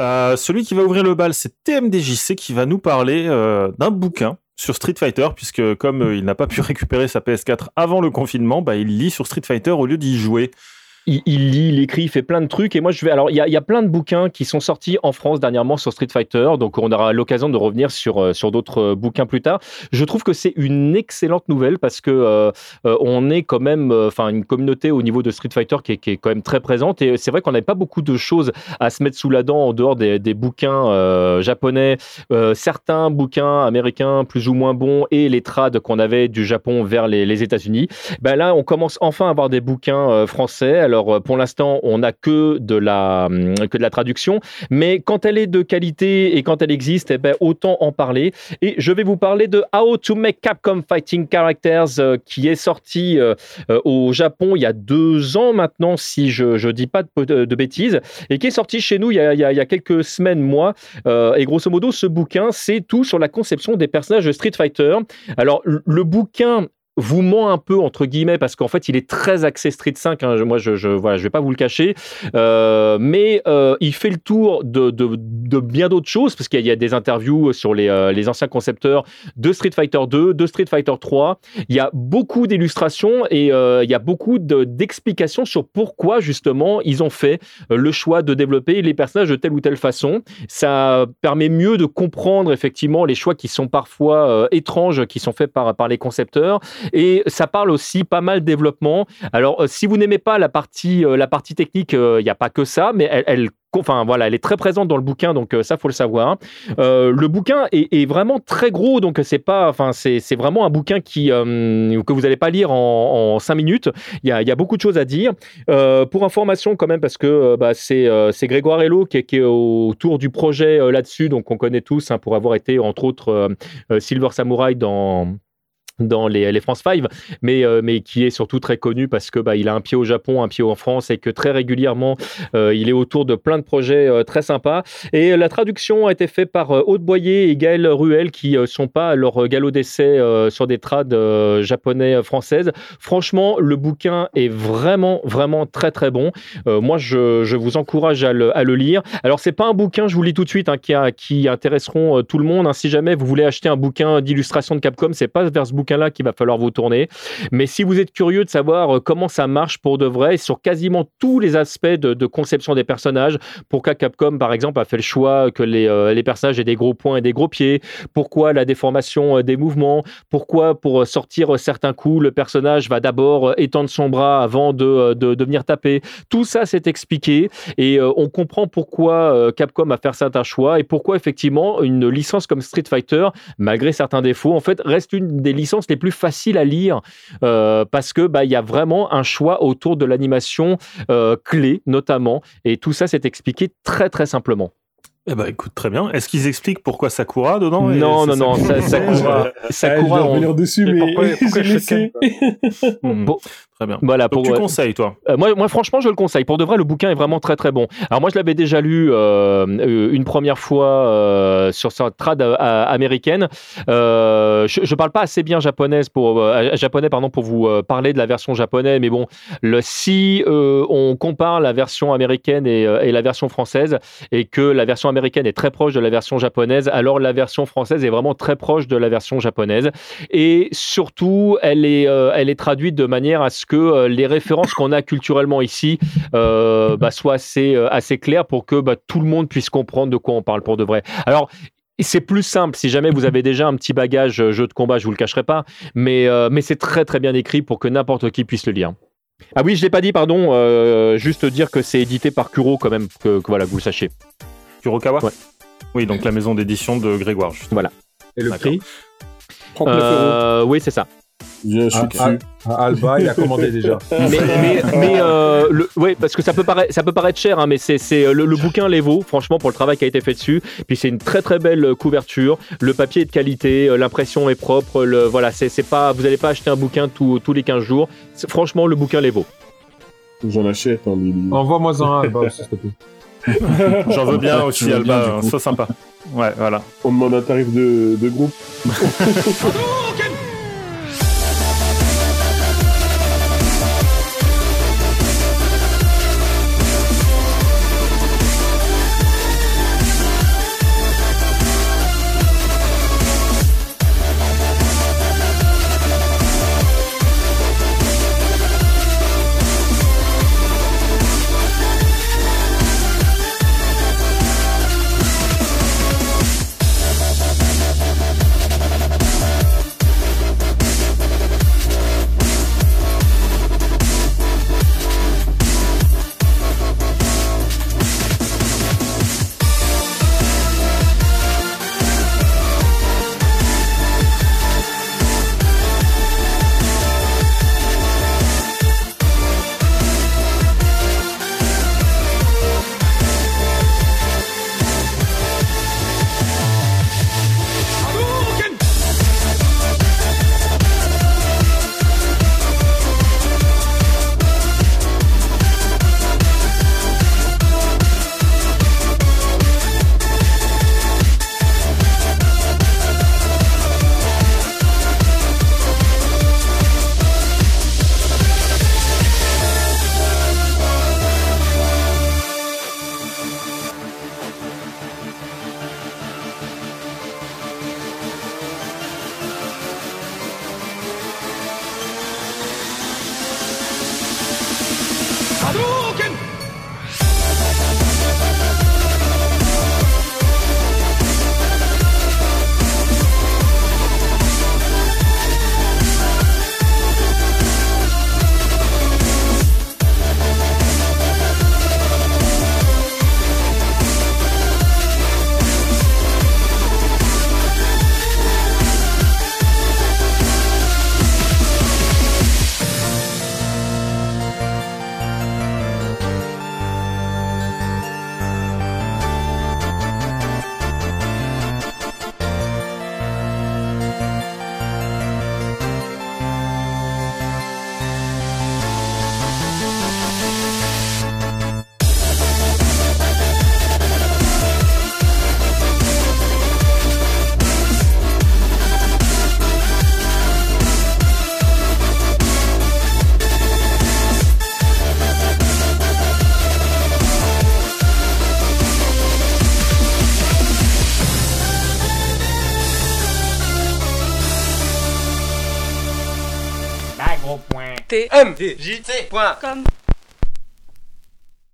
Euh, celui qui va ouvrir le bal, c'est TMDJC qui va nous parler euh, d'un bouquin sur Street Fighter, puisque comme euh, il n'a pas pu récupérer sa PS4 avant le confinement, bah, il lit sur Street Fighter au lieu d'y jouer il, lit, il écrit, il fait plein de trucs. Et moi, je vais. Alors, il y a, plein de bouquins qui sont sortis en France dernièrement sur Street Fighter. Donc, on aura l'occasion de revenir sur, euh, sur d'autres euh, bouquins plus tard. Je trouve que c'est une excellente nouvelle parce que euh, on est quand même, enfin, une communauté au niveau de Street Fighter qui est, quand même très présente. Et c'est vrai qu'on n'avait pas beaucoup de choses à se mettre sous la dent en dehors des, bouquins japonais, certains bouquins américains plus ou moins bons et les trades qu'on avait du Japon vers les, États-Unis. Ben là, on commence enfin à avoir des bouquins français. Euh, pour l'instant, on n'a que de la hum, que de la traduction, mais quand elle est de qualité et quand elle existe, eh ben, autant en parler. Et je vais vous parler de How to Make Capcom Fighting Characters, euh, qui est sorti euh, au Japon il y a deux ans maintenant, si je ne dis pas de, bêtises, et qui est sorti chez nous il y a, il y a, quelques semaines, mois. et grosso modo, ce bouquin, c'est tout sur la conception des personnages de Street Fighter. Alors, le bouquin vous ment un peu entre guillemets parce qu'en fait il est très axé Street 5 hein. moi je, je voilà je vais pas vous le cacher. Euh, mais euh, il fait le tour de, de, bien d'autres choses parce qu'il y, a des interviews sur les, euh, les, anciens concepteurs de Street Fighter 2 de Street Fighter 3 il y a beaucoup d'illustrations et il y a beaucoup d'explications sur pourquoi justement ils ont fait le choix de développer les personnages de telle ou telle façon. Ça permet mieux de comprendre effectivement les choix qui sont parfois étranges qui sont faits par, par les concepteurs et ça parle aussi pas mal développement. Alors, euh, si vous n'aimez pas la partie, euh, la partie technique, euh, il n'y a pas que ça, mais elle, enfin voilà, elle est très présente dans le bouquin, donc ça faut le savoir. le bouquin est, vraiment très gros, donc c'est pas, enfin c'est vraiment un bouquin qui que vous n'allez pas lire en, cinq minutes. Il y, a, beaucoup de choses à dire. pour information quand même, parce que bah, c'est Grégoire Hello qui, est autour du projet là-dessus, donc on connaît tous hein, pour avoir été entre autres Silver Samurai dans dans les, France 5, mais, euh, mais qui est surtout très connu parce que bah, il a un pied au Japon, un pied en France et que très régulièrement euh, il est autour de plein de projets euh, très sympas. Et la traduction a été faite par Aude Boyer et Gaël Ruel qui sont pas à leur galop d'essai sur des trades japonais françaises. Franchement, le bouquin est vraiment vraiment très très bon. moi, je, je, vous encourage à le, à le, lire. Alors c'est pas un bouquin, je vous lis tout de suite, hein, qui, qui intéresseront tout le monde. Hein. Si jamais vous voulez acheter un bouquin d'illustration de Capcom, c'est pas vers ce bouquin là qu'il va falloir vous tourner. Mais si vous êtes curieux de savoir euh, comment ça marche pour de vrai, sur quasiment tous les aspects de, conception des personnages, pourquoi Capcom, par exemple, a fait le choix que les, euh, les personnages aient des gros points et des gros pieds, pourquoi la déformation euh, des mouvements, pourquoi pour sortir certains coups, le personnage va d'abord étendre son bras avant de, de, venir taper. Tout ça, c'est expliqué et on comprend pourquoi Capcom a fait certains choix et pourquoi effectivement une licence comme Street Fighter, malgré certains défauts, en fait, reste une des licences les plus faciles à lire euh, parce que bah il y a vraiment un choix autour de l'animation euh, clé notamment et tout ça c'est expliqué très très simplement. Eh ben, écoute, très bien. Est-ce qu'ils expliquent pourquoi Sakura dedans Non, non, non, Sakura. Sakura, on... revenir dessus, mais, pourquoi, pourquoi je bon. Très bien. Voilà, pour, tu conseilles, toi? Euh, moi, moi, franchement, je le conseille. Pour de vrai, le bouquin est vraiment très, très bon. Alors, moi, je l'avais déjà lu euh, une première fois euh, sur sa trad américaine. je ne parle pas assez bien japonaise pour, japonais pardon, pour vous parler de la version japonaise, mais bon, le, si on compare la version américaine et, et la version française, et que la version américaine est très proche de la version japonaise, alors la version française est vraiment très proche de la version japonaise. Et surtout, elle est, euh, elle est traduite de manière à ce que euh, les références qu'on a culturellement ici euh, bah, soient assez, assez claires pour que bah, tout le monde puisse comprendre de quoi on parle pour de vrai. Alors, c'est plus simple si jamais vous avez déjà un petit bagage jeu de combat, je vous le cacherai pas, mais, mais c'est très très bien écrit pour que n'importe qui puisse le lire. Ah oui, je l'ai pas dit, pardon. juste dire que c'est édité par Kuro quand même, que, que voilà, que vous le sachiez. Kurokawa Oui, donc la maison d'édition de Grégoire. Voilà. Et le prix? 39 euh, euros. Oui, c'est ça. Je suis ah, Alba, il a commandé déjà. mais, mais, euh, le, ouais, parce que ça peut paraître, ça peut paraître cher, hein, mais c'est, c'est le, bouquin les vaut, franchement, pour le travail qui a été fait dessus. Puis c'est une très très belle couverture. Le papier est de qualité, euh, l'impression est propre. Le, voilà, c'est, c'est pas, vous n'allez pas acheter un bouquin tous les 15 jours. franchement, le bouquin les vaut. J'en achète en Envoie-moi un, Alba, s'il te plaît. J'en veux bien aussi, Alba, c'est sympa. Ouais, voilà. On demande un tarif de, de groupe. tmdjc.com